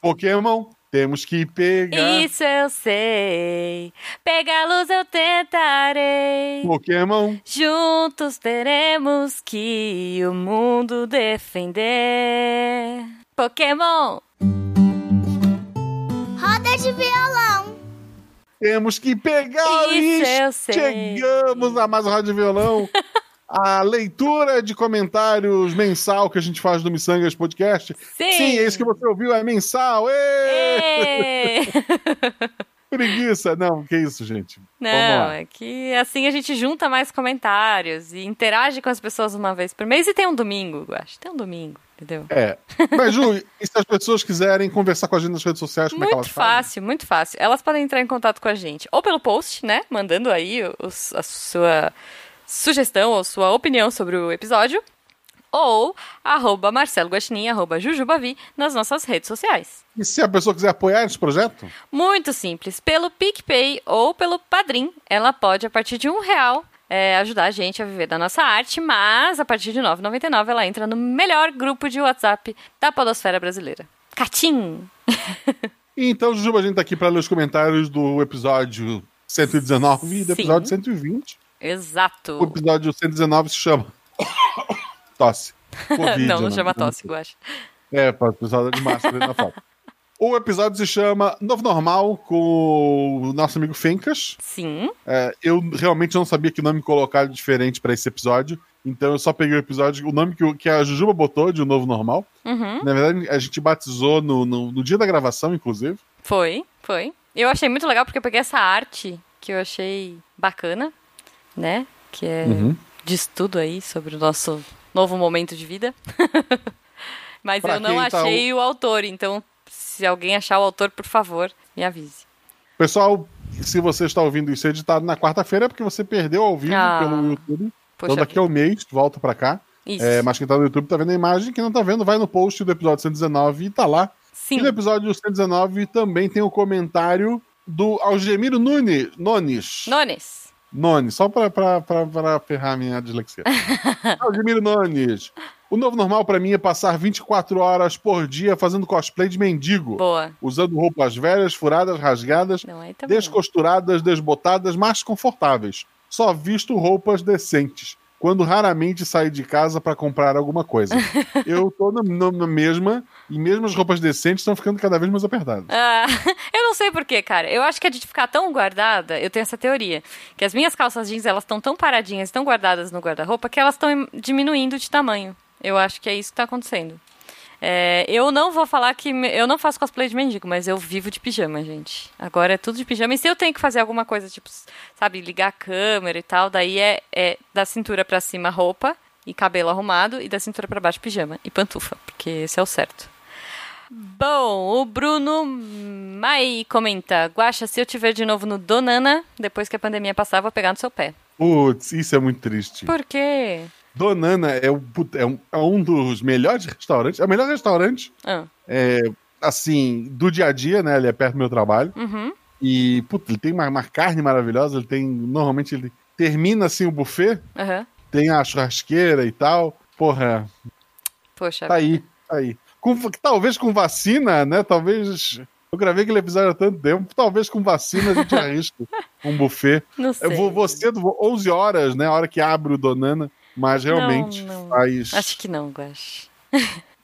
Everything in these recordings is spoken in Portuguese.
Pokémon, temos que pegar. Isso eu sei. Pegá-los eu tentarei. Pokémon. Juntos teremos que o mundo defender. Pokémon. Roda de violão. Temos que pegar Isso e eu sei. chegamos a mais um Rádio Violão. A leitura de comentários mensal que a gente faz do Missangas Podcast. Sim. Sim, é isso que você ouviu, é mensal. Ê! Ê! Preguiça. Não, que isso, gente. Não, é que assim a gente junta mais comentários e interage com as pessoas uma vez por mês e tem um domingo, eu acho. Tem um domingo, entendeu? É. Mas, Ju, e se as pessoas quiserem conversar com a gente nas redes sociais, como é que elas Muito fazem? fácil, muito fácil. Elas podem entrar em contato com a gente ou pelo post, né? Mandando aí os- a sua sugestão ou sua opinião sobre o episódio. Ou arroba Marcelo Guaxinim, arroba Jujubavi nas nossas redes sociais. E se a pessoa quiser apoiar esse projeto? Muito simples. Pelo PicPay ou pelo Padrim, ela pode, a partir de um real, é, ajudar a gente a viver da nossa arte, mas a partir de R$ 9,99 ela entra no melhor grupo de WhatsApp da podosfera brasileira. Catim! Então, Jujuba, a gente tá aqui para ler os comentários do episódio 119 e do Sim. episódio 120. O Exato. episódio 119 se chama Tosse. Covid, não, não né? chama tosse, eu acho. É, para o pessoal de máscara na foto. O episódio se chama Novo Normal com o nosso amigo Fencas. Sim. É, eu realmente não sabia que nome colocar diferente para esse episódio. Então eu só peguei o episódio, o nome que, o- que a Jujuba botou de O Novo Normal. Uhum. Na verdade, a gente batizou no, no, no dia da gravação, inclusive. Foi, foi. Eu achei muito legal porque eu peguei essa arte que eu achei bacana, né? Que é Uhum. diz tudo aí sobre o nosso novo momento de vida. Mas Pra eu não tá achei o autor, então se alguém achar o autor, por favor, me avise. Pessoal, se você está ouvindo isso editado na quarta-feira, é porque você perdeu ao vivo Ah, pelo YouTube. Então daqui a um mês, volta pra cá. É, mas quem tá no YouTube tá vendo a imagem, quem não tá vendo, vai no post do episódio 119 e tá lá. Sim. E no episódio 119 também tem o comentário do Algemiro Nunes. Nones. Nones. Nones, só pra ferrar a minha dislexia. Algemiro Nones. O novo normal pra mim é passar 24 horas por dia fazendo cosplay de mendigo. Boa. Usando roupas velhas, furadas, rasgadas, não. descosturadas, desbotadas, mas confortáveis. Só visto roupas decentes. Quando raramente saio de casa pra comprar alguma coisa. Eu tô na, na- na mesma, e mesmo as roupas decentes estão ficando cada vez mais apertadas. Ah, eu não sei porquê, cara. Eu acho que é de ficar tão guardada, eu tenho essa teoria, que as minhas calças jeans, elas estão tão paradinhas, tão guardadas no guarda-roupa, que elas estão diminuindo de tamanho. Eu acho que é isso que tá acontecendo. É, eu não vou falar que. me- Eu não faço cosplay de mendigo, mas eu vivo de pijama, gente. Agora é tudo de pijama. E se eu tenho que fazer alguma coisa, tipo, sabe, ligar a câmera e tal, daí é, é da cintura pra cima roupa e cabelo arrumado, e da cintura pra baixo pijama e pantufa, porque esse é o certo. Bom, o Bruno Mai comenta: Guaxa, se eu tiver de novo no Donana, depois que a pandemia passar, vou pegar no seu pé. Putz, isso é muito triste. Por quê? Donana é, o, é um, é um dos melhores restaurantes. É o melhor restaurante, Ah, é, assim, do dia a dia, né? Ele é perto do meu trabalho. uhum. E, puta, ele tem uma, uma carne maravilhosa. Ele tem. Normalmente ele termina assim o buffet, Aham. tem a churrasqueira e tal. Porra, Poxa. tá aí, tá aí. Com, talvez com vacina, né? Talvez. Eu gravei aquele episódio há tanto tempo. Talvez com vacina a gente arrisca um buffet. Não sei. Eu vou, vou cedo, vou 11 horas, né? A hora que abre o Donana. Mas realmente Não, não. faz. Acho que não, Guaxa.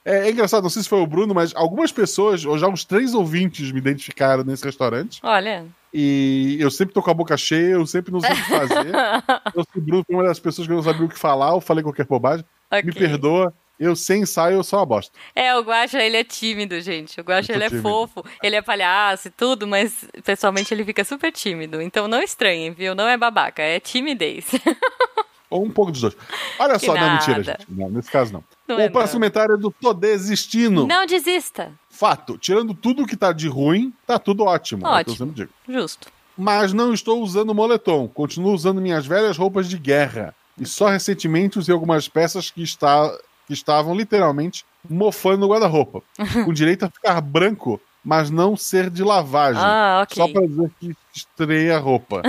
É, é engraçado, não sei se foi o Bruno, mas algumas pessoas, ou já uns três ouvintes, me identificaram nesse restaurante. Olha. E eu sempre tô com a boca cheia, eu sempre não sei o que fazer. eu sou o Bruno, foi uma das pessoas que não sabia o que falar, eu falei qualquer bobagem. Me Ok. perdoa, eu sem ensaio, eu sou uma bosta. É, o Guaxa, ele é tímido, gente. O Guaxa, ele é tímido. fofo, ele é palhaço e tudo, mas pessoalmente ele fica super tímido. Então não estranhem, viu? Não é babaca, é timidez. Ou um pouco dos dois. Olha Que só, não, mentira, nada. gente. Não, nesse caso não. Não o é, próximo comentário é do Tô Desistindo. não desista. Fato, tirando tudo que tá de ruim, tá tudo ótimo. é o que Ótimo. eu sempre digo. Justo. Mas não estou usando moletom. Continuo usando minhas velhas roupas de guerra. E só recentemente usei algumas peças que, está, que estavam literalmente mofando no guarda-roupa. com direito a ficar branco, mas não ser de lavagem. Ah, ok. Só pra dizer que estrei a roupa.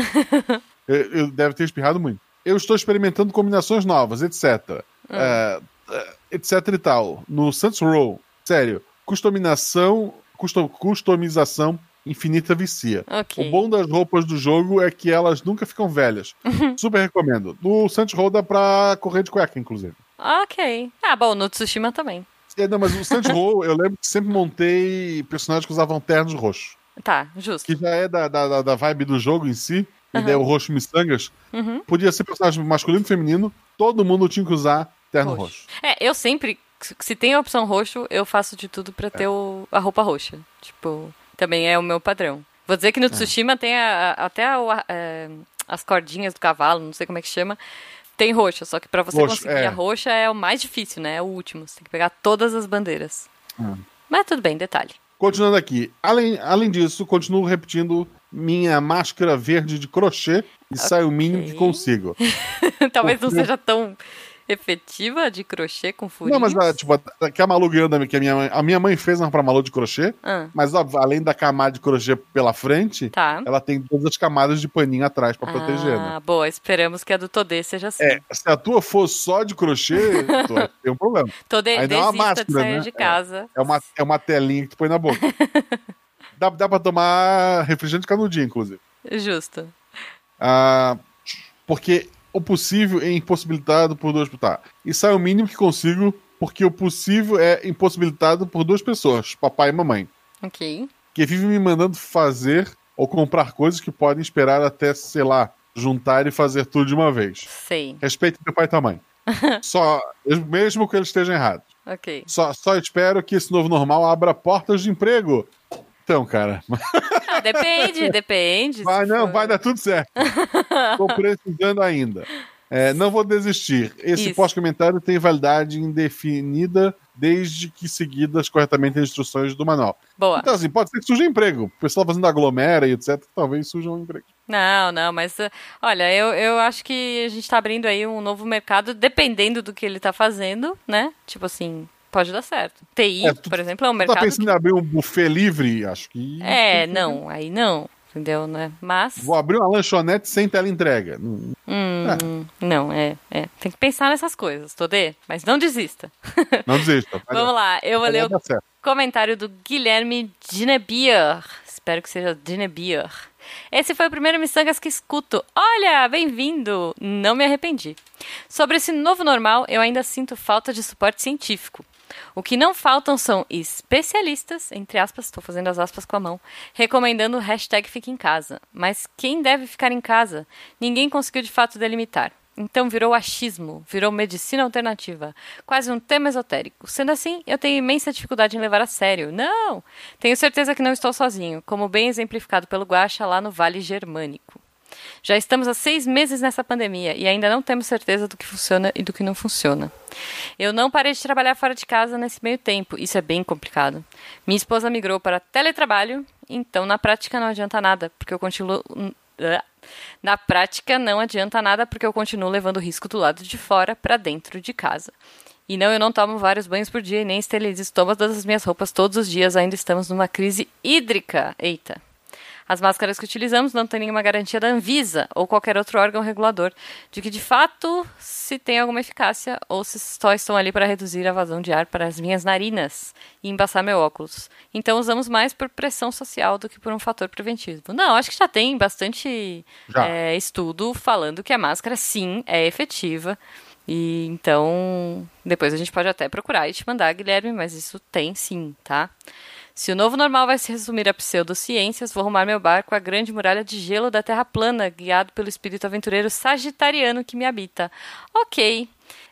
eu, eu deve ter espirrado muito. Eu estou experimentando combinações novas, etc. É, é, etc e tal. No Saints Row, sério, customização, custom- customização infinita vicia. Ok. O bom das roupas do jogo é que elas nunca ficam velhas. Super recomendo. No Saints Row dá pra correr de cueca, inclusive. Ok. Ah, bom, no Tsushima também. É, não, mas o Saints Row, eu lembro que sempre montei personagens que usavam ternos roxos. Tá, justo. Que já é da, da- da vibe do jogo em si. E daí o roxo miçangas. Uhum. Podia ser personagem masculino e feminino. Todo mundo tinha que usar terno Roxo. roxo. É, eu sempre, se tem a opção roxo, eu faço de tudo pra ter o- a roupa roxa. Tipo, também é o meu padrão. Vou dizer É. que no Tsushima tem a- a- até a- é, as cordinhas do cavalo, não sei como é que chama. Tem roxa, só que pra você Roxo, conseguir é. a roxa é o mais difícil, né? É o último. Você tem que pegar todas as bandeiras. Hum. Mas tudo bem, detalhe. Continuando aqui. Além, além disso, continuo repetindo minha máscara verde de crochê e saio o mínimo que consigo. Talvez não seja tão efetiva de crochê com furinhos. Não, mas a, tipo, a, que a Malu ganhou da que a minha mãe, a minha mãe fez uma pra Malu de crochê, Ah, mas óbvio, além da camada de crochê pela frente, tá. ela tem todas as camadas de paninho atrás pra proteger, né? Ah, boa. Esperamos que a do Todê seja assim. É, se a tua for só de crochê, ter um problema. Não é uma máscara, sair né? de casa. É uma, é uma telinha que tu põe na boca. dá, dá pra tomar refrigerante canudinho, inclusive. Justo. Ah, porque o possível é impossibilitado por duas tá. E sai o mínimo que consigo, porque o possível é impossibilitado por duas pessoas, papai e mamãe, Ok. que vivem me mandando fazer ou comprar coisas que podem esperar até, sei lá, juntar e fazer tudo de uma vez. Sei. Respeite teu pai e tua mãe. Só, mesmo que eles estejam errados. Ok. Só, só espero que esse novo normal abra portas de emprego. Então, cara, Depende, depende. vai, não, for- vai dar tudo certo. Tô precisando ainda. É, não vou desistir. Esse pós-comentário tem validade indefinida desde que seguidas corretamente as instruções do manual. Boa. Então, assim, pode ser que surja emprego. O pessoal fazendo aglomera e etc. Talvez surja um emprego. Não, não, mas uh, olha, eu, eu acho que a gente tá abrindo aí um novo mercado, dependendo do que ele tá fazendo, né? Tipo assim, pode dar certo. TI, É, tu- por exemplo, é um Tu mercado. tá pensando que- em abrir um buffet livre? Acho que. É, não, aí não. Entendeu, né? Mas. Vou abrir uma lanchonete sem teleentrega. Hum, Hum, Não, é, é. Tem que pensar nessas coisas, Todê. Mas não desista. Não desista. Vai Vamos lá, eu vou vai ler o. Comentário do Guilherme Dinebier. Espero que seja Dinebier. Esse foi o primeiro Missangas que escuto. Olha, bem-vindo! Não me arrependi. Sobre esse novo normal, eu ainda sinto falta de suporte científico. O que não faltam são especialistas, entre aspas, estou fazendo as aspas com a mão, recomendando o hashtag Fique em Casa. Mas quem deve ficar em casa? Ninguém conseguiu de fato delimitar. Então virou achismo, virou medicina alternativa, quase um tema esotérico. Sendo assim, eu tenho imensa dificuldade em levar a sério. Não! Tenho certeza que não estou sozinho, como bem exemplificado pelo Guaxa lá no Vale Germânico. Já estamos há seis meses nessa pandemia e ainda não temos certeza do que funciona e do que não funciona. Eu não parei de trabalhar fora de casa nesse meio tempo, isso é bem complicado. Minha esposa migrou para teletrabalho, então na prática não adianta nada, porque eu continuo. Na prática não adianta nada, porque eu continuo levando risco do lado de fora para dentro de casa. E não, eu não tomo vários banhos por dia e nem esterilizo todas as minhas roupas todos os dias, ainda estamos numa crise hídrica. Eita. As máscaras que utilizamos não têm nenhuma garantia da Anvisa ou qualquer outro órgão regulador de que de fato se tem alguma eficácia ou se só estão ali para reduzir a vazão de ar para as minhas narinas e embaçar meu óculos. Então usamos mais por pressão social do que por um fator preventivo. Não, acho que já tem bastante Já. é, estudo falando que a máscara sim é efetiva. E então, depois a gente pode até procurar e te mandar, Guilherme, mas isso tem sim, tá? Se o novo normal vai se resumir a pseudociências, vou arrumar meu barco à grande muralha de gelo da Terra plana, guiado pelo espírito aventureiro sagitariano que me habita. Ok.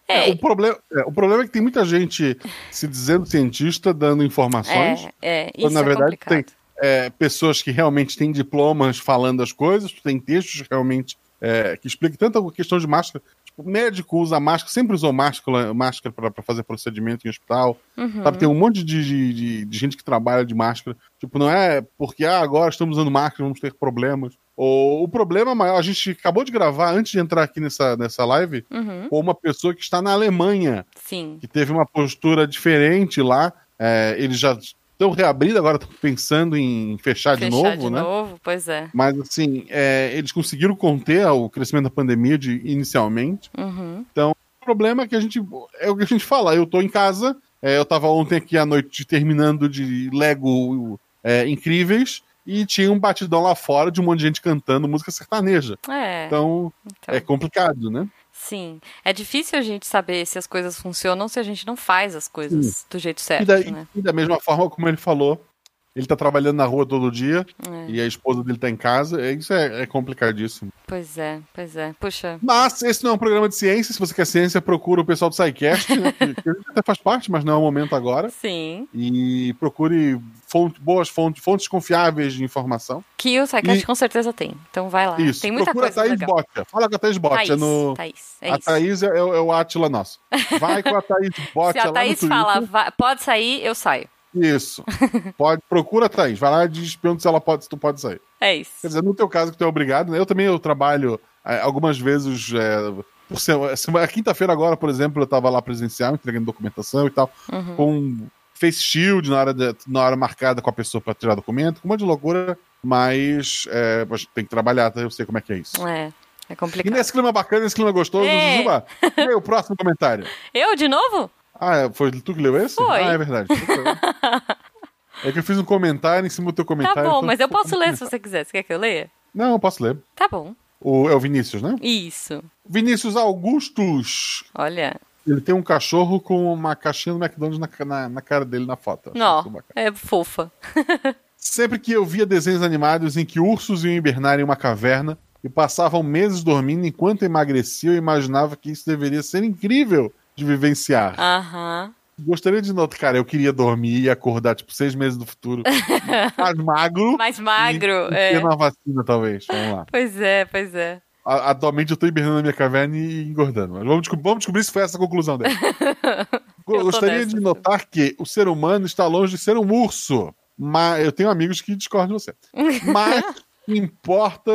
É, É, o, problema, é, o problema é que tem muita gente se dizendo cientista, dando informações. é, é, quando, isso na é verdade, complicado. tem é, pessoas que realmente têm diplomas falando as coisas, tem textos realmente é, que explicam tanto a questão de máscara. O médico usa máscara, sempre usou máscara, máscara para fazer procedimento em hospital. Uhum. Sabe, tem um monte de, de, de- gente que trabalha de máscara. Tipo, não é porque ah, agora estamos usando máscara, vamos ter problemas. O, o problema maior, a gente acabou de gravar, antes de entrar aqui nessa, nessa live, Uhum, com uma pessoa que está na Alemanha, sim. que teve uma postura diferente lá. É, eles já estão reabrindo, agora estão pensando em fechar, de Fechar novo, de né? novo, pois é. Mas assim, é, eles conseguiram conter o crescimento da pandemia de, inicialmente. Uhum, O problema é que a gente. É o que a gente fala, eu tô em casa, É, eu tava ontem aqui à noite terminando de Lego é, incríveis e tinha um batidão lá fora de um monte de gente cantando música sertaneja. É. Então, Então. é complicado, né? Sim. É difícil a gente saber se as coisas funcionam se a gente não faz as coisas do jeito certo, E da, né? e da mesma forma como ele falou, ele tá trabalhando na rua todo dia É. e a esposa dele tá em casa. é- Isso é, é complicadíssimo. Pois é, pois é. Puxa. Mas esse não é um programa de ciência. Se você quer ciência, procura o pessoal do SciCast, né, que, que a gente até faz parte, mas não é o momento agora. Sim. E procure fonte- boas fontes, fontes confiáveis de informação. Que o SciCast E- com certeza tem. Então vai lá. Isso. Tem muita procura coisa Thaís legal. Botia. Fala com a Thaís Botia. Thaís, é no... Thaís, é a isso. Thaís é, o- é o Átila nosso. Vai com a Thaís Botia Se a Thaís no Twitter. fala, "Vai- pode sair, eu saio. Isso. Pode, procura Thaís. Vai lá e diz pergunta se ela pode, se tu pode sair. É Quer isso. dizer, no teu caso que tu é obrigado, né? Eu também eu trabalho é, algumas vezes é, por semana. semana- A quinta-feira agora, por exemplo, eu tava lá presencial, entregando documentação e tal, Uhum. com face shield na hora, de- na hora marcada com a pessoa pra tirar documento, com um monte de loucura, mas é, tem que trabalhar, tá? Eu sei como é que é isso. É, é E complicado. nesse clima bacana, nesse clima gostoso, É. Jujuba, e aí, o próximo comentário. Eu de novo? Ah, é, foi tu que leu esse? Foi. Ah, é verdade. É que eu fiz um comentário em cima do teu Tá comentário. bom, então mas eu posso ler se você quiser. Você quer que eu leia? Não, eu posso ler. Tá bom. O, é o Vinícius, né? Isso. Vinícius Augustus. Olha. Ele tem um cachorro com uma caixinha do McDonald's na, na, na cara dele na foto. Não, é fofa. Sempre que eu via desenhos animados em que ursos iam hibernar em uma caverna e passavam meses dormindo enquanto emagreciam, eu imaginava que isso deveria ser incrível de vivenciar. Aham. Gostaria de notar, cara, eu queria dormir e acordar, tipo, seis meses do futuro. mais magro. Mais magro, e, é. uma vacina, talvez. Vamos lá. Pois é, pois é. A- Atualmente eu tô hibernando na minha caverna e engordando. Mas vamos, desco- vamos descobrir se foi essa a conclusão dele. Gostaria de notar que o ser humano está longe de ser um urso. Mas eu tenho amigos que discordam de você. Mas importa.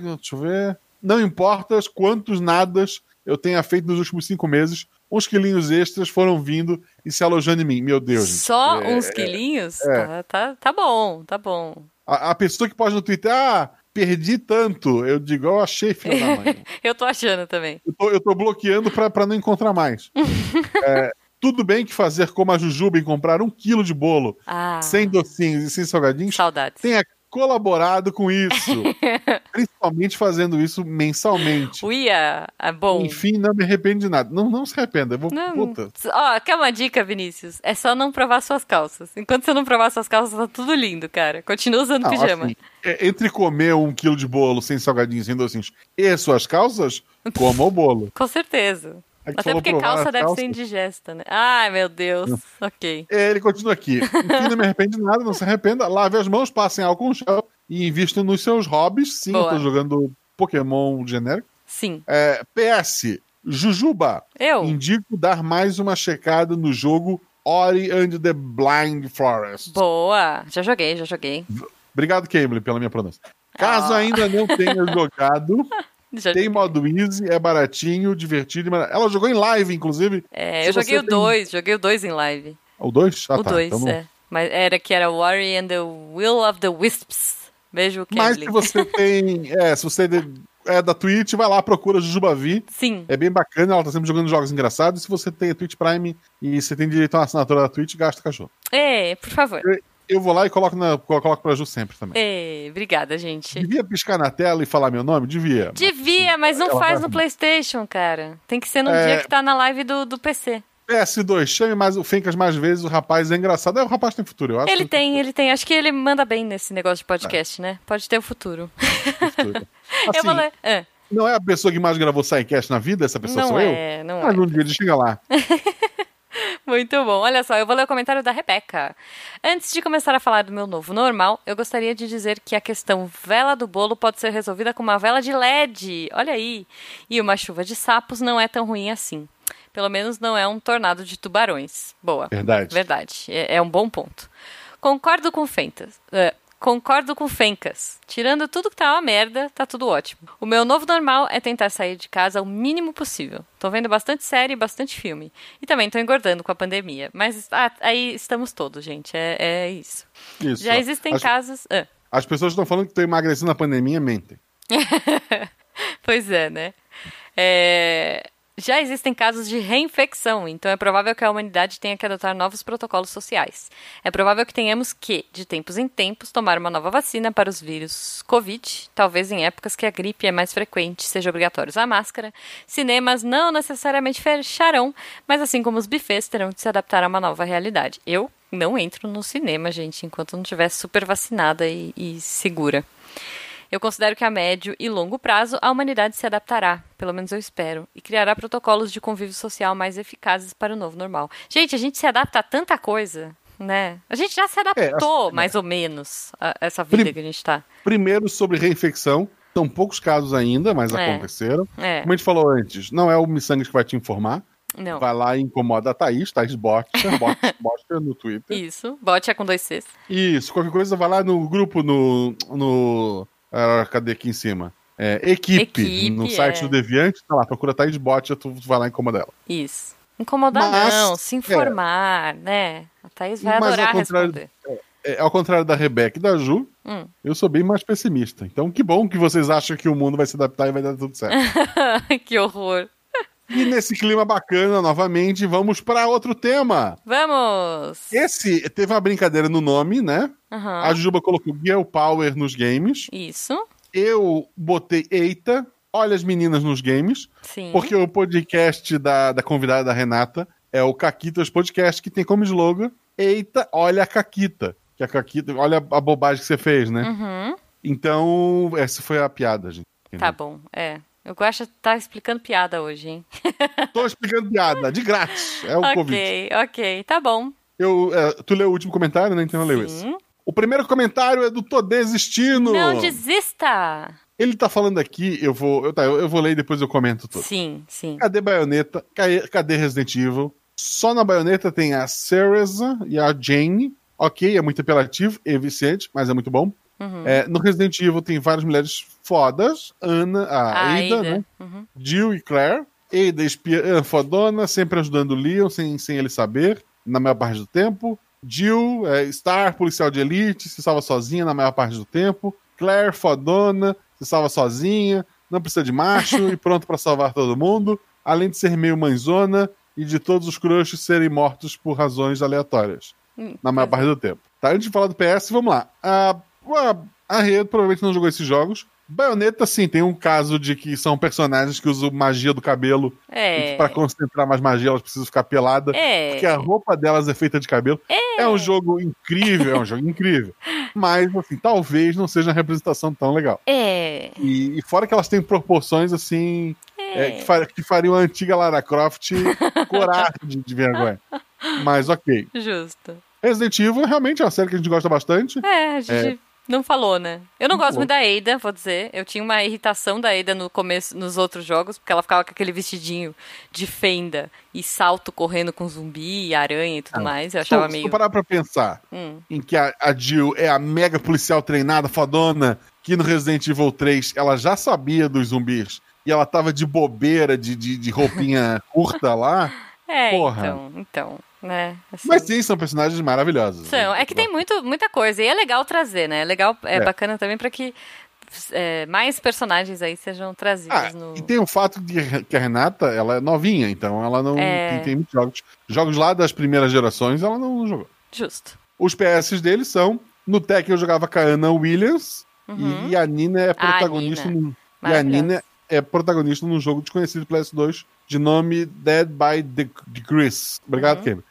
Deixa eu ver. Não importa quantos nadas eu tenha feito nos últimos cinco meses. Uns quilinhos extras foram vindo e se alojando em mim. Meu Deus, gente. Só É, uns quilinhos? é. Tá, tá, tá bom, tá bom. A, a pessoa que pode no Twitter, ah, perdi tanto. Eu digo, eu achei, filho da mãe. Eu tô achando também. Eu tô, eu tô bloqueando pra, pra não encontrar mais. É, tudo bem que fazer como a Jujuba e comprar um quilo de bolo Ah, sem docinhos e sem salgadinhos saudades. tenha colaborado com isso. Principalmente fazendo isso mensalmente. Uia, é bom. Enfim, não me arrependo de nada. Não, não se arrependa. Eu vou, Não, puta. ó, quer uma dica, Vinícius? É só não provar suas calças. Enquanto você não provar suas calças, tá tudo lindo, cara. Continua usando Não, pijama. assim, é, entre comer um quilo de bolo sem salgadinhos, sem docinhos e suas calças, coma o bolo. Com certeza. Até porque calça deve ser indigesta, né? Ai, meu Deus. Ok. É, Ele continua aqui. Enfim, não me arrependo de nada, não se arrependa. Lave as mãos, passem álcool em gel e invistam nos seus hobbies. Sim, Boa. eu tô jogando Pokémon genérico. Sim. É, PS, Jujuba, Eu? indico dar mais uma checada no jogo Ori and the Blind Forest. Boa. Já joguei, já joguei. Obrigado, Cambly, pela minha pronúncia. Caso Ah. ainda não tenha jogado, tem modo easy, é baratinho, divertido. e mara- Ela jogou em live, inclusive. É, eu joguei o tem- 2, joguei o 2 em live. O 2? Ah, o tá. 2, então é. Mas era que era Worry and the Will of the Wisps. Beijo, o Mas se você tem. É, se você é da Twitch, vai lá, procura Jujubavi. Sim. É bem bacana, ela tá sempre jogando jogos engraçados. Se você tem a Twitch Prime e você tem direito a uma assinatura da Twitch, gasta cachorro. É, por favor. Eu vou lá e coloco, na, coloco pra Ju sempre também. É, obrigada, gente. Devia piscar na tela e falar meu nome? Devia. Devia, mas não Ela faz no. PlayStation, cara. Tem que ser no É. dia que tá na live do, do PC. PS2, chame mais o Fencas mais vezes, o rapaz é engraçado. É, o rapaz tem futuro, eu acho. Ele que tem, ele tem. Acho que ele manda bem nesse negócio de podcast, né? Pode ter o futuro. tem futuro. eu Assim, vou ler. Ah, não é a pessoa que mais gravou Sidecast na vida, essa pessoa não sou eu? é, não Mas é. um dia ele chega lá. Muito bom. Olha só, eu vou ler o comentário da Rebeca. Antes de começar a falar do meu novo normal, eu gostaria de dizer que a questão vela do bolo pode ser resolvida com uma vela de LED. Olha aí. E uma chuva de sapos não é tão ruim assim. Pelo menos não é um tornado de tubarões. Boa. Verdade. Verdade. É, é um bom ponto. Concordo com Fentas. é, concordo com Fencas. Tirando tudo que tá uma merda, tá tudo ótimo. O meu novo normal é tentar sair de casa o mínimo possível. Tô vendo bastante série e bastante filme. E também tô engordando com a pandemia. Mas ah, aí estamos todos, gente. É, é isso. Isso. Já existem as, casos. ah, as pessoas estão falando que estão emagrecendo na pandemia mentem. pois é, né? É, Já existem casos de reinfecção, então é provável que a humanidade tenha que adotar novos protocolos sociais. É provável que tenhamos que, de tempos em tempos, tomar uma nova vacina para os vírus Covid, talvez em épocas que a gripe é mais frequente, seja obrigatório usar máscara. Cinemas não necessariamente fecharão, mas assim como os bufês terão de se adaptar a uma nova realidade. Eu não entro no cinema, gente, enquanto não estiver super vacinada e, e segura. Eu considero que a médio e longo prazo a humanidade se adaptará, pelo menos eu espero, e criará protocolos de convívio social mais eficazes para o novo normal. Gente, a gente se adapta a tanta coisa, né? A gente já se adaptou, é, mais ou menos, a essa vida que a gente está. Primeiro, sobre reinfecção. São poucos casos ainda, mas é. aconteceram. É. Como a gente falou antes, não é o Missangas que vai te informar. Não. Vai lá e incomoda a Thaís, Thaís Botcha, Botcha no Twitter. Isso, Botcha com dois Cs. Isso, qualquer coisa vai lá no grupo, no, no ah, cadê aqui em cima? É, equipe, equipe, no site é. do Deviante, tá lá, procura Thaís Bot, tu vai lá e incomoda ela. Isso. Incomodar Mas, não, se informar, é, né? A Thaís vai Mas adorar responder. É, é, ao contrário da Rebeca e da Ju, hum. eu sou bem mais pessimista. Então, que bom que vocês acham que o mundo vai se adaptar e vai dar tudo certo. que horror. E nesse clima bacana, novamente, vamos para outro tema. Vamos! Esse teve uma brincadeira no nome, né? Uhum. A Juba colocou Girl Power nos games. Isso. Eu botei Eita, olha as meninas nos games. Sim. Porque o podcast da, da convidada da Renata é o Caquitas Podcast, que tem como slogan Eita, olha a Caquita. Que a Caquita, olha a bobagem que você fez, né? Uhum. Então, essa foi a piada, gente. Tá bom, é. Eu gosto de tá explicando piada hoje, hein? Tô explicando piada, de grátis. É o okay, convite. Ok, ok, tá bom. Eu, é, tu leu o último comentário, né? Então eu leio esse. O primeiro comentário é do Tô Desistindo. Não desista! Ele tá falando aqui, eu vou, eu, tá, eu, eu vou ler e depois eu comento tudo. Sim, sim. Cadê Baioneta? Cadê Resident Evil? Só na Baioneta tem a Cereza e a Jane. Ok, é muito apelativo e viciante, mas é muito bom. Uhum. É, no Resident Evil tem várias mulheres fodas. Ana, a, a Ada, Ada, né? Uhum. Jill e Claire. Ada, espiã fodona, sempre ajudando o Leon sem, sem ele saber, na maior parte do tempo. Jill, é, Star, policial de elite, se salva sozinha na maior parte do tempo. Claire, fodona, se salva sozinha, não precisa de macho e pronto para salvar todo mundo. Além de ser meio mãezona e de todos os crushes serem mortos por razões aleatórias. Hum, na maior parte do tempo. Tá, antes de falar do PS, vamos lá. A a Rede provavelmente não jogou esses jogos. Bayonetta, sim, tem um caso de que são personagens que usam magia do cabelo. É. E pra concentrar mais magia, elas precisam ficar pelada. É. Porque a roupa delas é feita de cabelo. É, é um jogo incrível, é um jogo incrível. Mas, assim, talvez não seja uma representação tão legal. É. E, e fora que elas têm proporções, assim, é. que, far, que fariam a antiga Lara Croft coragem de, de vergonha. Mas ok. Justo. Resident Evil realmente é uma série que a gente gosta bastante. É, a gente é. Não falou, né? Eu não, não gosto falou. muito da Ada, vou dizer. Eu tinha uma irritação da Ada no começo, nos outros jogos, porque ela ficava com aquele vestidinho de fenda e salto correndo com zumbi e aranha e tudo ah, mais. Eu achava se, meio. Se tu parar pra pensar hum. em que a, a Jill é a mega policial treinada, fodona, que no Resident Evil 3 ela já sabia dos zumbis e ela tava de bobeira, de, de, de roupinha curta lá. É, Porra. então, então né? Assim. Mas sim, são personagens maravilhosos. São. É que tem muito, muita coisa. E é legal trazer, né? É legal, é, é. bacana também para que é, mais personagens aí sejam trazidos ah, no. E tem o fato de que a Renata, ela é novinha, então ela não é... tem, tem muitos jogos. Jogos lá das primeiras gerações, ela não jogou. Justo. Os PS deles são. No Tech eu jogava com a Ana Williams uhum. e a Nina é protagonista. A Nina. No, e a Nina é protagonista num jogo desconhecido do PS2 de nome Dead by the, Chris. Obrigado, uhum. Kevin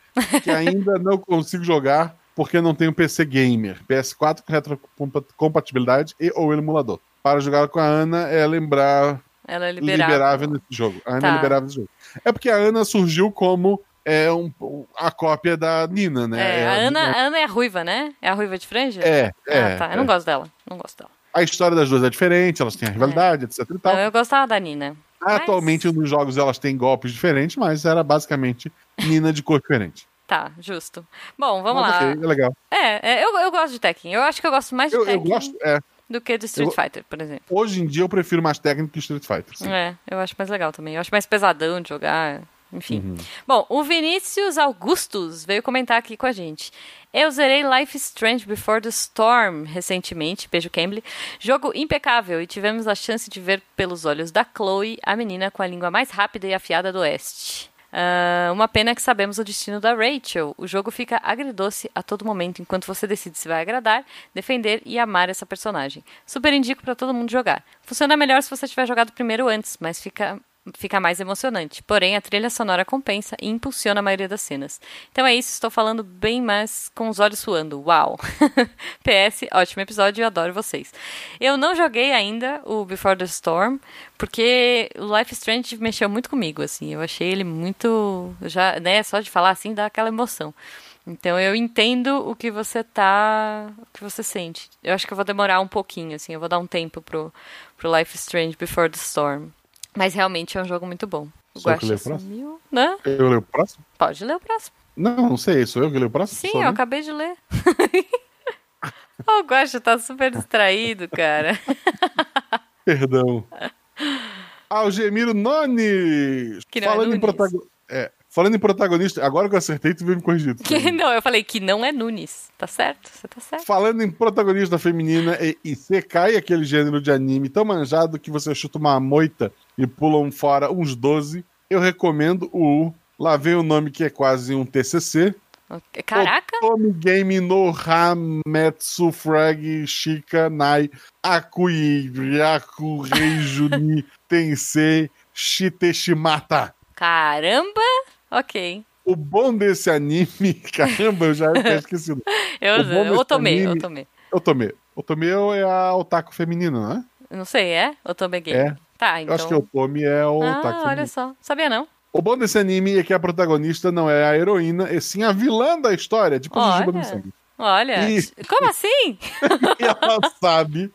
que ainda não consigo jogar porque não tenho PC gamer, PS4 com retrocompatibilidade e ou emulador. Para jogar com a Ana é lembrar ela é liberável. nesse jogo. A Ana é tá. é liberável nesse jogo. É porque a Ana surgiu como é um, a cópia da Nina, né? É, é a, Ana, a Ana é a ruiva, né? É a ruiva de franja? É, é. Ah, tá. Eu não é. gosto dela. Não gosto dela. A história das duas é diferente, elas têm a rivalidade, é. etc e tal. Eu gostava da Nina. Atualmente mas... nos jogos elas têm golpes diferentes, mas era basicamente Nina de cor diferente. Tá, justo. Bom, vamos Mas, lá. Okay, é legal. É, é, eu, eu gosto de Tekken. Eu acho que eu gosto mais de eu, Tekken eu gosto, é. do que de Street eu, Fighter, por exemplo. Hoje em dia eu prefiro mais Tekken que Street Fighter. Sim. É, eu acho mais legal também. Eu acho mais pesadão de jogar. Enfim. Uhum. Bom, o Vinícius Augustus veio comentar aqui com a gente. Eu zerei Life Strange Before the Storm recentemente, beijo Cambly. Jogo impecável e tivemos a chance de ver pelos olhos da Chloe, a menina com a língua mais rápida e afiada do Oeste. Ah, uma pena que sabemos o destino da Rachel. O jogo fica agridoce a todo momento enquanto você decide se vai agradar, defender e amar essa personagem. Super indico pra todo mundo jogar. Funciona melhor se você tiver jogado primeiro antes, mas fica fica mais emocionante. Porém, a trilha sonora compensa e impulsiona a maioria das cenas. Então é isso, estou falando bem mais com os olhos suando. Uau! PS, ótimo episódio, eu adoro vocês. Eu não joguei ainda o Before the Storm, porque o Life Strange mexeu muito comigo, assim. Eu achei ele muito. Já, né, só de falar assim dá aquela emoção. Então eu entendo o que você tá. o que você sente. Eu acho que eu vou demorar um pouquinho, assim, eu vou dar um tempo pro, pro Life Strange Before the Storm. Mas realmente é um jogo muito bom. O Sou eu que Guaxa leio o próximo? sumiu, né? Eu leio o próximo? Pode ler o próximo. Não, não sei. Sou eu que leio o próximo? Sim, Sou eu acabei de ler. o Guaxa tá super distraído, cara. Perdão. Algemiro Nunes! Que não é falando, em Nunes. protago- é, falando em protagonista, agora que eu acertei, tu veio me corrigir. Que, veio. não, eu falei que não é Nunes. Tá certo? Você tá certo. Falando em protagonista feminina e, e Isekai, aquele gênero de anime tão manjado que você chuta uma moita e pulam fora uns 12, eu recomendo o. Lá vem o nome que é quase um TCC. Caraca! Otome Game no Hametsu Frag Shika Nai Akui Ryaku Reiju ni Tensei Shiteshimata. Caramba! Ok. O bom desse anime, caramba, eu já tinha esquecido. Eu, O bom desse eu tomei, eu anime- tomei. Otome. Otome é a otaku feminina, né? Não sei, é? Eu tomei game. É. Tá, Eu então. acho que Otome é o Ah, otaku olha feminino. só. Sabia não? O bom desse anime é que a protagonista não é a heroína, e sim a vilã da história, tipo Jujuba no sangue. Olha. E- Como assim? e ela sabe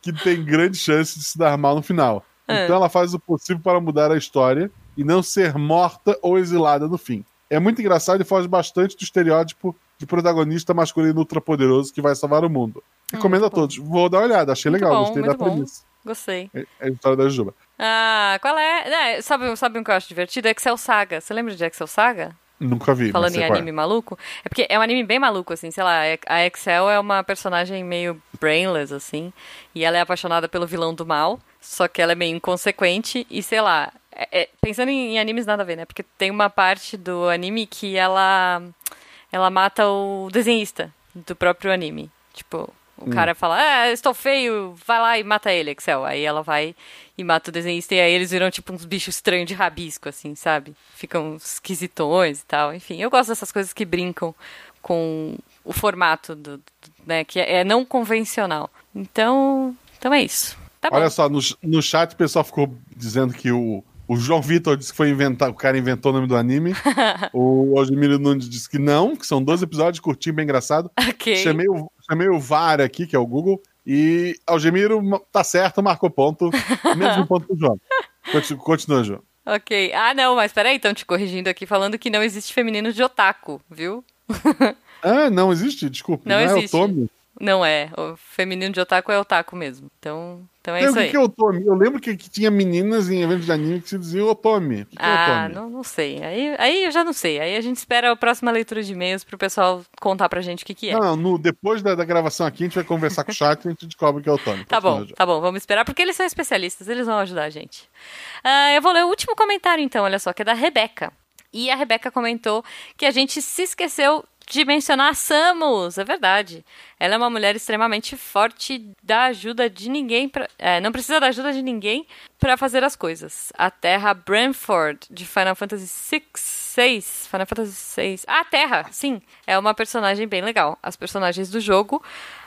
que tem grande chance de se dar mal no final. É. Então ela faz o possível para mudar a história e não ser morta ou exilada no fim. É muito engraçado e foge bastante do estereótipo de protagonista masculino ultrapoderoso que vai salvar o mundo. Recomendo a Hum, todos. Vou dar uma olhada, achei Muito legal, bom, gostei da bom. premissa. Gostei. É é a história da Jujuba. Ah, qual é? é sabe, sabe um que eu acho divertido? Excel Saga. Você lembra de Excel Saga? Nunca vi. Falando em é. anime maluco. É porque é um anime bem maluco, assim, sei lá, a Excel é uma personagem meio brainless, assim, e ela é apaixonada pelo vilão do mal, só que ela é meio inconsequente, e sei lá, é- é- pensando em, em animes nada a ver, né? Porque tem uma parte do anime que ela ela mata o desenhista do próprio anime. Tipo, o cara fala, ah, estou feio, vai lá e mata ele, Excel. Aí ela vai e mata o desenhista, e aí eles viram tipo uns bichos estranhos de rabisco, assim, sabe? Ficam esquisitões e tal. Enfim, eu gosto dessas coisas que brincam com o formato, do, do- né? Que é, é não convencional. Então, então é isso. Tá bom. Olha só, no, no chat o pessoal ficou dizendo que o, o João Vitor disse que foi inventar, o cara inventou o nome do anime. o Algemiro Nunes disse que não, que são 12 episódios, curtinho, bem engraçado. ok. Chamei o, chamei o VAR aqui, que é o Google, e Algemiro tá certo, marcou ponto. Mesmo ponto pro João. Continua, continua, João. Ok. Ah, não, mas peraí, estão te corrigindo aqui, falando que não existe feminino de otaku, viu? Ah, não existe, desculpa. Não Não, é existe. o Tommy. Não é. O feminino de otaku é otaku mesmo. Então, então é Tem, o isso aí. que é o Tommy? Eu lembro que, que tinha meninas em eventos de anime que se diziam Otome. O que, que é o Ah, Tommy? não, não sei. Aí, aí eu já não sei. Aí a gente espera a próxima leitura de e-mails pro pessoal contar pra gente o que, que é. Não, não, no, depois da, da gravação aqui, a gente vai conversar com o chat e a gente descobre que é o Tommy. Tá bom, tá bom, vamos esperar, porque eles são especialistas, eles vão ajudar a gente. Ah, eu vou ler o último comentário, então, olha só, que é da Rebeca. E a Rebeca comentou que a gente se esqueceu de mencionar Samus, é verdade. Ela é uma mulher extremamente forte, dá ajuda de ninguém, pra, é, não precisa da ajuda de ninguém para fazer as coisas. A Terra Branford, de Final Fantasy VI, 6, Final Fantasy VI. Ah, a Terra, sim, é uma personagem bem legal. As personagens do jogo,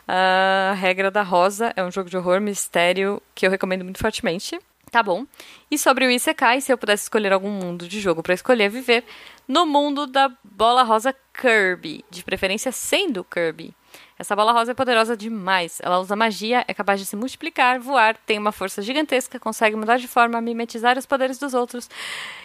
a Regra da Rosa, é um jogo de horror, mistério, que eu recomendo muito fortemente. Tá bom. E sobre o Isekai, se eu pudesse escolher algum mundo de jogo pra escolher viver, no mundo da bola rosa Kirby, de preferência sendo Kirby. Essa bola rosa é poderosa demais. Ela usa magia, é capaz de se multiplicar, voar, tem uma força gigantesca, consegue mudar de forma, mimetizar os poderes dos outros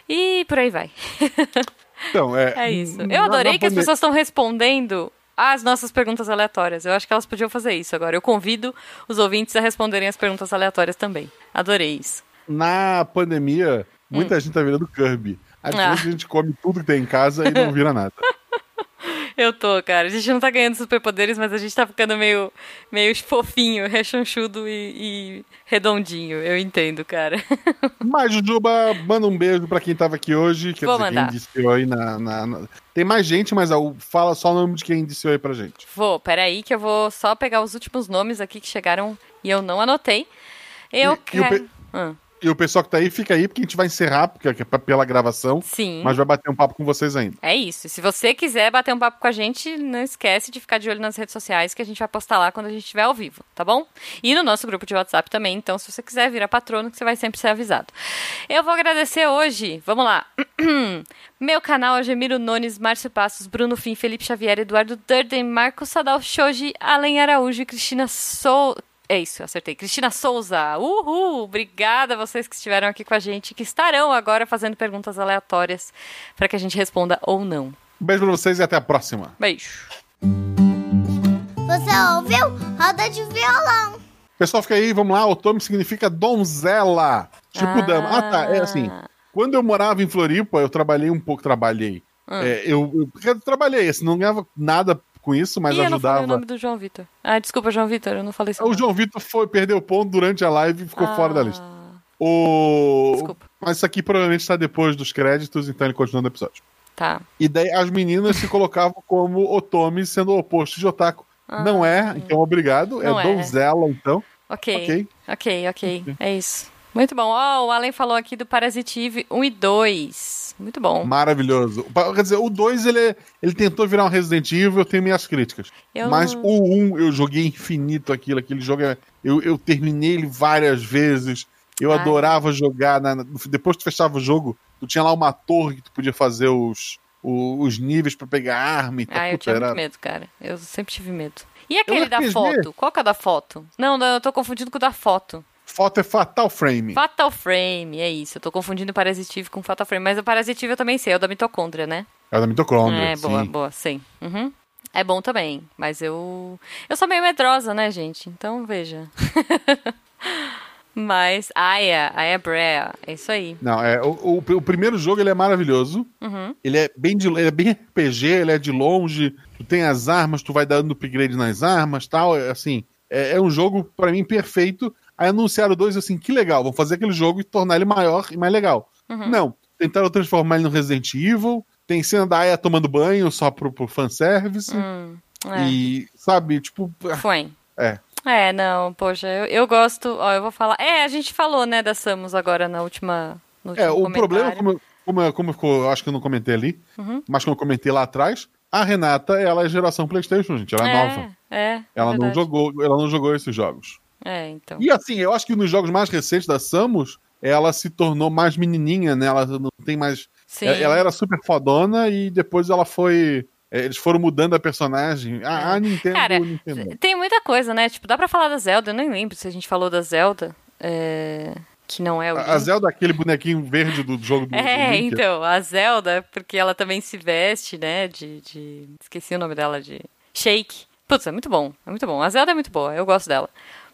e por aí vai. Então, é, É isso. Eu adorei que as pessoas estão respondendo às nossas perguntas aleatórias. Eu acho que elas podiam fazer isso agora. Eu convido os ouvintes a responderem as perguntas aleatórias também. Adorei isso. Na pandemia, muita Hum. gente tá virando Kirby. Às Ah. vezes a gente come tudo que tem em casa e não vira nada. Eu tô, cara. A gente não tá ganhando superpoderes, mas a gente tá ficando meio, meio fofinho, rechonchudo e, e redondinho. Eu entendo, cara. Mas, Jujuba, manda um beijo pra quem tava aqui hoje. Quer Vou dizer, mandar. quem indiciou aí na, na- na- Tem mais gente, mas fala só o nome de quem indiciou aí pra gente. Vou, peraí, que eu vou só pegar os últimos nomes aqui que chegaram e eu não anotei. Eu E- e o quero. pe- Ah, E o pessoal que tá aí, fica aí, porque a gente vai encerrar porque é pela gravação. sim. Mas vai bater um papo com vocês ainda. É isso. Se você quiser bater um papo com a gente, não esquece de ficar de olho nas redes sociais que a gente vai postar lá quando a gente estiver ao vivo, tá bom? E no nosso grupo de WhatsApp também. Então, se você quiser virar patrono, que você vai sempre ser avisado. Eu vou agradecer hoje. Vamos lá. Meu canal é Gemiro Nunes, Márcio Passos, Bruno Fim, Felipe Xavier, Eduardo Durden, Marcos Sadal Shoji, Alen Araújo e Cristina Sou. É isso, acertei. Cristina Souza. Uhul! Obrigada a vocês que estiveram aqui com a gente, que estarão agora fazendo perguntas aleatórias para que a gente responda ou não. Um beijo pra vocês e até a próxima. Beijo. Você ouviu? Roda de violão. Pessoal, fica aí, vamos lá. Otome significa donzela. Tipo Ah. dama. Ah, tá. É assim. Quando eu morava em Floripa, eu trabalhei um pouco, trabalhei. Ah. É, eu, eu, eu trabalhei, assim, não ganhava nada com isso, mas Ih, eu não falei o ajudava. nome do João Vitor. Ah, desculpa, João Vitor, eu não falei isso. O João Vitor foi, perdeu ponto durante a live e ficou fora da lista. O... Desculpa. Mas isso aqui provavelmente está depois dos créditos, então ele continua no episódio. Tá. E daí as meninas se colocavam como Otome sendo o oposto de Otaku. não é, então obrigado. Ah. Não é, é. donzela, então. Ok. Ok. Ok, ok. É isso. Muito bom. Ó, o Allen falou aqui do Parasitive 1 e 2. Muito bom. Maravilhoso. Quer dizer, o 2 ele, ele tentou virar um Resident Evil, eu tenho minhas críticas. Eu Mas o 1 eu joguei infinito aquilo, aquele jogo é, eu, eu terminei ele várias vezes. Eu Ai. adorava jogar. na- depois que tu fechava o jogo, tu tinha lá uma torre que tu podia fazer os, o- os níveis pra pegar arma e tal. Ah, eu tinha era- muito medo, cara. Eu sempre tive medo. E aquele da foto? Qual que é o da foto? Não, não, eu tô confundindo com o da foto. Foto é Fatal Frame. Fatal Frame, é isso. Eu tô confundindo o Parasitive com Fatal Frame. Mas o Parasitive eu também sei, é o da mitocôndria, né? É da mitocôndria. É, boa, sim. boa, sim. Uhum. É bom também, mas eu. Eu sou meio medrosa, né, gente? Então veja. mas. Aya, Aya Brea, é isso aí. Não, é, o, o, o primeiro jogo ele é maravilhoso. Uhum. Ele é bem de, ele é bem RPG, ele é de longe. Tu tem as armas, tu vai dando upgrade nas armas, tal. É, assim, é, é um jogo pra mim perfeito. Aí anunciaram dois assim, que legal, vão fazer aquele jogo e tornar ele maior e mais legal. Uhum. Não, tentaram transformar ele no Resident Evil. Tem cena da Aya tomando banho só pro, pro fanservice. Hum, é. E, sabe, tipo, Foi. é. É, não, poxa, eu, eu gosto. Ó, eu vou falar. É, a gente falou, né, da Samus agora na última. No É, o comentário. problema, como, eu- como, eu- como ficou, eu acho que eu não comentei ali, Uhum. mas como eu comentei lá atrás, a Renata, ela é geração Playstation, gente, ela é, nova. É, Ela não verdade. jogou, ela não jogou esses jogos. É, então. E assim, eu acho que nos jogos mais recentes da Samus, ela se tornou mais menininha, né? Ela não tem mais. Sim. Ela, ela era super fodona e depois ela foi. é, Eles foram mudando a personagem. A, a Nintendo. Cara, Nintendo. Tem muita coisa, né? Tipo, dá pra falar da Zelda. Eu nem lembro se a gente falou da Zelda. é, Que não é o. A, a Zelda é aquele bonequinho verde do jogo do, É, do então, a Zelda, porque ela também se veste, né, de, de... Esqueci o nome dela, de... Shake. Putz, é muito bom, é muito bom. A Zelda é muito boa, eu gosto dela.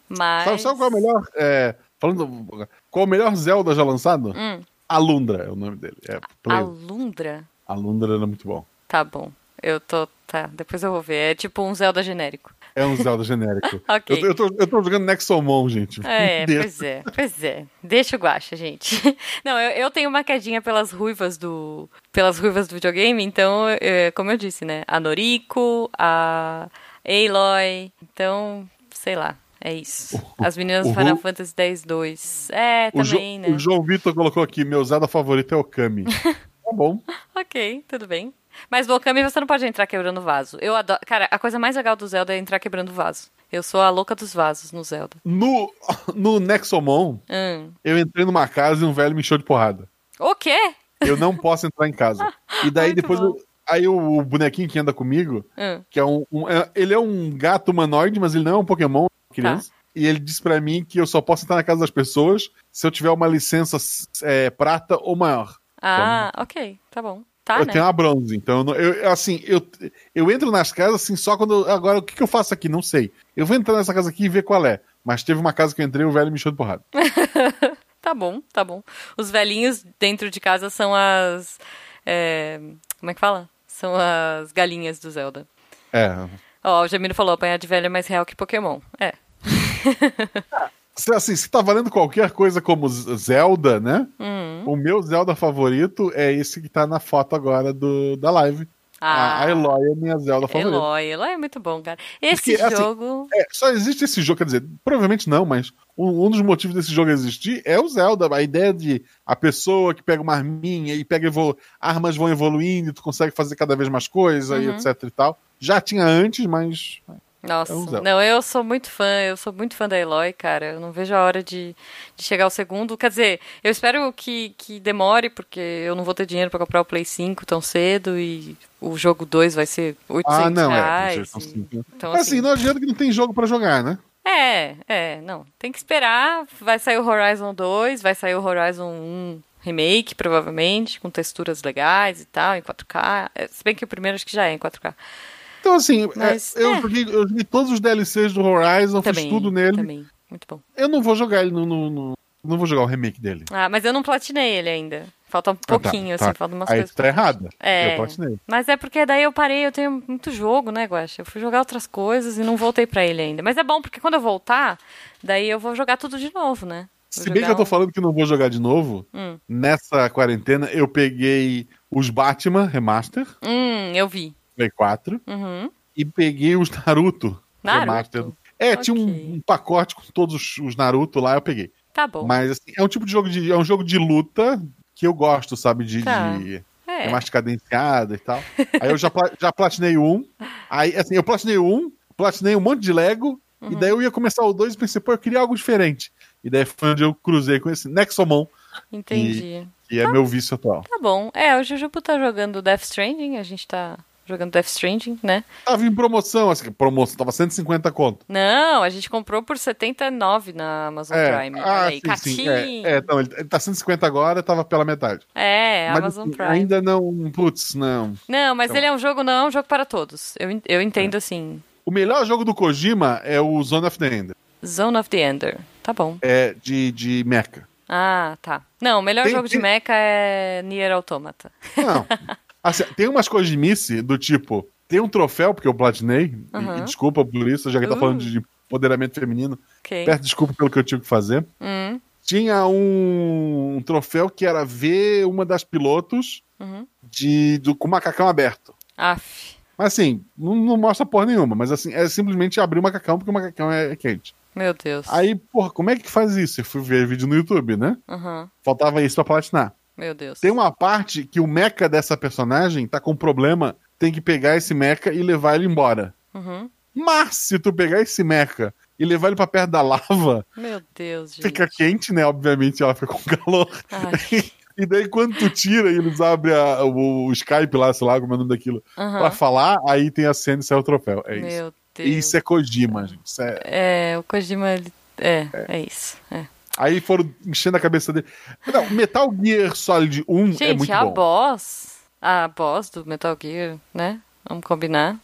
Mas... Sabe, sabe qual é o melhor. é, falando. Qual é o melhor Zelda já lançado? Hum. Alundra é o nome dele. É. Alundra? Alundra era muito bom. Tá bom, eu tô... Tá, depois eu vou ver. É tipo um Zelda genérico. É um Zelda genérico. Ok. eu, eu, tô, eu tô jogando Nexomon, gente. É, pois é, pois é. Deixa o guacha, gente. Não, eu, eu tenho uma quedinha pelas ruivas do. pelas ruivas do videogame, então, é, como eu disse, né? A Noriko, a Aloy. Então, sei lá. É isso. As meninas do Final Fantasy X-2. É, O, Jo- também, né? o João Vitor colocou aqui: meu Zelda favorito é o Kami. tá bom. Ok, tudo bem. Mas do Okami você não pode entrar quebrando vaso. Eu adoro. Cara, a coisa mais legal do Zelda é entrar quebrando vaso. Eu sou a louca dos vasos no Zelda. No, no Nexomon, Hum. eu entrei numa casa e um velho me encheu de porrada. O quê? Eu não posso entrar em casa. E daí Muito depois. eu- aí o, o bonequinho que anda comigo, Hum. que é um, um- é- Ele é um gato humanoide, mas ele não é um Pokémon, Tá. criança. E ele disse pra mim que eu só posso entrar na casa das pessoas se eu tiver uma licença é, prata ou maior. Ah, ok, tá bom. Tá, eu né? tenho uma bronze, então eu- assim, eu, eu entro nas casas assim só quando. eu- Agora, o que, que eu faço aqui? Não sei. Eu vou entrar nessa casa aqui e ver qual é. Mas teve uma casa que eu entrei e o velho me encheu de porrada. Tá bom, tá bom. Os velhinhos dentro de casa são as. é, como é que fala? São as galinhas do Zelda. É. Ó, o Jamiro falou: apanhar de velho é mais real que Pokémon. É. Se, assim, se tá valendo qualquer coisa como Zelda, né? Hum. O meu Zelda favorito é esse que tá na foto agora do, da live. A, a Eloy é minha Zelda favorita. Eloy, Eloy é muito bom, cara. Esse Porque, assim, jogo. É, só existe esse jogo, quer dizer, provavelmente não, mas um, um dos motivos desse jogo existir é o Zelda. A ideia de a pessoa que pega uma arminha e pega evolu armas vão evoluindo, e tu consegue fazer cada vez mais coisa e Uhum. etc e tal. Já tinha antes, mas. Nossa, é não, eu sou muito fã, eu sou muito fã da Eloy, cara. Eu não vejo a hora de, de chegar ao segundo. Quer dizer, eu espero que, que demore, porque eu não vou ter dinheiro pra comprar o Play 5 tão cedo e o jogo 2 vai ser 800 Ah, não, é. reais. são e-. Então, assim, assim, não adianta que não tem jogo pra jogar, né? É, é, não. Tem que esperar. Vai sair o Horizon 2, vai sair o Horizon 1 Remake, provavelmente, com texturas legais e tal, em 4K. É, Se bem que o primeiro acho que já é em 4K. Então, assim, Mas, é, eu, é. joguei, eu joguei todos os DLCs do Horizon, Também, fiz tudo nele. também. Muito bom. Eu não vou jogar ele no, no- no- Não vou jogar o remake dele. Ah, mas eu não platinei ele ainda. Falta um Ah, tá, pouquinho, tá. assim, falta umas Aí coisas. tá errada. É. Eu platinei. Mas é porque daí eu parei, eu tenho muito jogo, né, Guaxa? Eu fui jogar outras coisas e não voltei pra ele ainda. Mas é bom, porque quando eu voltar, daí eu vou jogar tudo de novo, né? Vou Se bem que eu tô um- falando que não vou jogar de novo, Hum. nessa quarentena eu peguei os Batman Remaster, Hum, eu vi. Play 4, Uhum. e peguei os Naruto, Naruto. É, tinha um, um pacote com todos os, os Naruto lá, eu peguei. Tá bom. Mas assim, é um tipo de jogo de. É um jogo de luta que eu gosto, sabe? De. Tá. de É. é mais cadenciada e tal. Aí eu já, já platinei um. Aí, assim, eu platinei um, platinei um monte de Lego, Uhum. e daí eu ia começar o dois e pensei, pô, eu queria algo diferente. E daí foi onde eu cruzei com esse Nexomon, Entendi. que é meu vício atual. Tá bom. É, o Jujubu tá jogando Death Stranding, a gente tá jogando Death Stranding, né? Tava em promoção, assim, promoção, tava 150 conto. Não, a gente comprou por 79 na Amazon É, Prime. ah, aí, sim, sim. É, é, não, ele, tá 150 agora, tava pela metade. É, Mas Amazon Prime. ainda não. Putz, não. Não, mas Então. ele é um jogo, não é um jogo para todos. Eu, eu entendo assim. O melhor jogo do Kojima é o Zone of the Ender. Zone of the Ender. Tá bom. É de, de mecha. Ah, tá. Não, o melhor Tem- jogo de tem- mecha é Nier Automata. Não. Assim, tem umas Kojimice do tipo. Tem um troféu, porque eu platinei. e- Uhum. E, desculpa por isso, já que tá Uh. falando de empoderamento feminino. Ok. Peço desculpa pelo que eu tive que fazer. Hum, Tinha um, um troféu que era ver uma das pilotos uhum. de, do, com o macacão aberto. Aff. Mas assim, não, não mostra porra nenhuma. Mas assim, é simplesmente abrir o macacão porque o macacão é, é quente. Meu Deus. Aí, porra, como é que faz isso? Eu fui ver vídeo no YouTube, né? Uhum. Faltava isso pra platinar. Meu Deus. Tem uma parte que o mecha dessa personagem tá com problema, tem que pegar esse mecha e levar ele embora. Uhum. Mas se tu pegar esse mecha e levar ele pra perto da lava, Meu Deus, gente. fica quente, né? Obviamente ela fica com calor. E daí quando tu tira e eles abrem a- o, o Skype lá, sei lá como é o nome daquilo, Uhum. pra falar, aí tem a cena e sai o troféu. É isso. Meu Deus. Isso é Kojima, gente. Isso é- É, o Kojima, ele... É, é, isso. É. Aí foram enchendo a cabeça dele. Não, Metal Gear Solid 1 é Gente, muito a bom. boss, a boss do Metal Gear, né? Vamos combinar.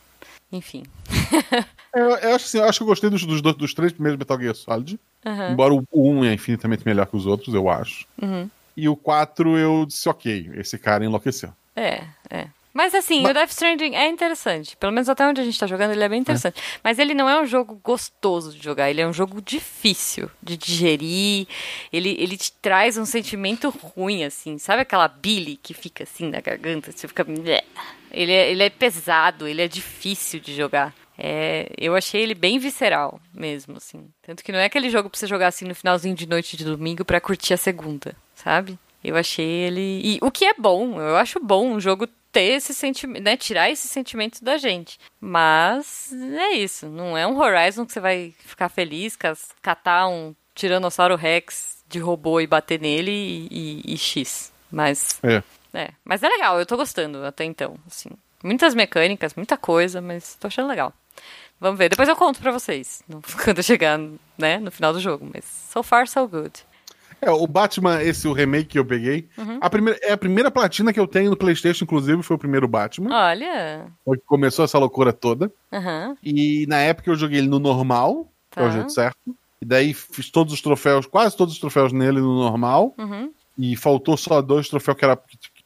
Enfim. Eu, eu acho, assim, eu acho que eu gostei dos, dos, dois- dos três primeiros Metal Gear Solid. Aham. Embora o 1 é infinitamente melhor que os outros, eu acho. Uhum. E o 4 eu disse, ok, esse cara enlouqueceu. É, é. Mas assim, Mas- o Death Stranding é interessante. Pelo menos até onde a gente tá jogando, ele é bem interessante. Mas ele não é um jogo gostoso de jogar. Ele é um jogo difícil de digerir. Ele, ele te traz um sentimento ruim, assim. Sabe aquela bile que fica assim na garganta? Você fica. Ele é, ele é pesado, ele é difícil de jogar. É, eu achei ele bem visceral mesmo, assim. Tanto que não é aquele jogo pra você jogar assim no finalzinho de noite de domingo pra curtir a segunda, sabe? Eu achei ele. E o que é bom, eu acho bom um jogo ter esse sentimento, né? Tirar esse sentimento da gente. Mas é isso. Não é um Horizon que você vai ficar feliz, catar um Tiranossauro Rex de robô e bater nele e, e- e X. Mas. É. É. Mas é legal, eu tô gostando até então. Assim. Muitas mecânicas, muita coisa, mas tô achando legal. Vamos ver. Depois eu conto pra vocês. Quando eu chegar, né, no final do jogo. Mas so far, so good. É, o Batman, esse o remake que eu peguei, Uhum. a primeira, é a primeira platina que eu tenho no PlayStation, inclusive, foi o primeiro Batman. Olha. Foi que começou essa loucura toda. Aham. E na época eu joguei ele no normal, que é o Tá. jeito certo. E daí fiz todos os troféus, quase todos os troféus nele no normal. Uhum. E faltou só dois troféus que era.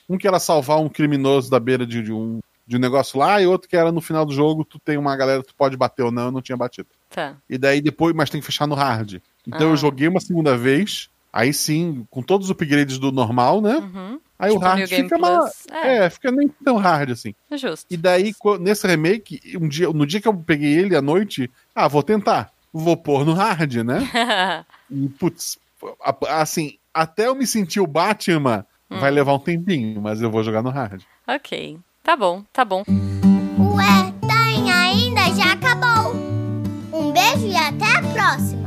Um que era salvar um criminoso da beira de, de um, de um negócio lá, e outro que era no final do jogo, tu tem uma galera tu pode bater ou não, eu não tinha batido. Tá. E daí depois, mas tem que fechar no hard. Então Ah. eu joguei uma segunda vez, Aí sim, com todos os upgrades do normal, né? Uhum. Aí tipo o hard fica mais. É. é. fica nem tão hard assim. Justo. E daí, nesse remake, um dia, no dia que eu peguei ele à noite, ah, vou tentar. Vou pôr no hard, né? e, putz, assim, até eu me sentir o Batman, hum. vai levar um tempinho, mas eu vou jogar no hard. Ok. Tá bom, tá bom. Ué, tá, tem ainda? Já acabou. Um beijo e até a próxima.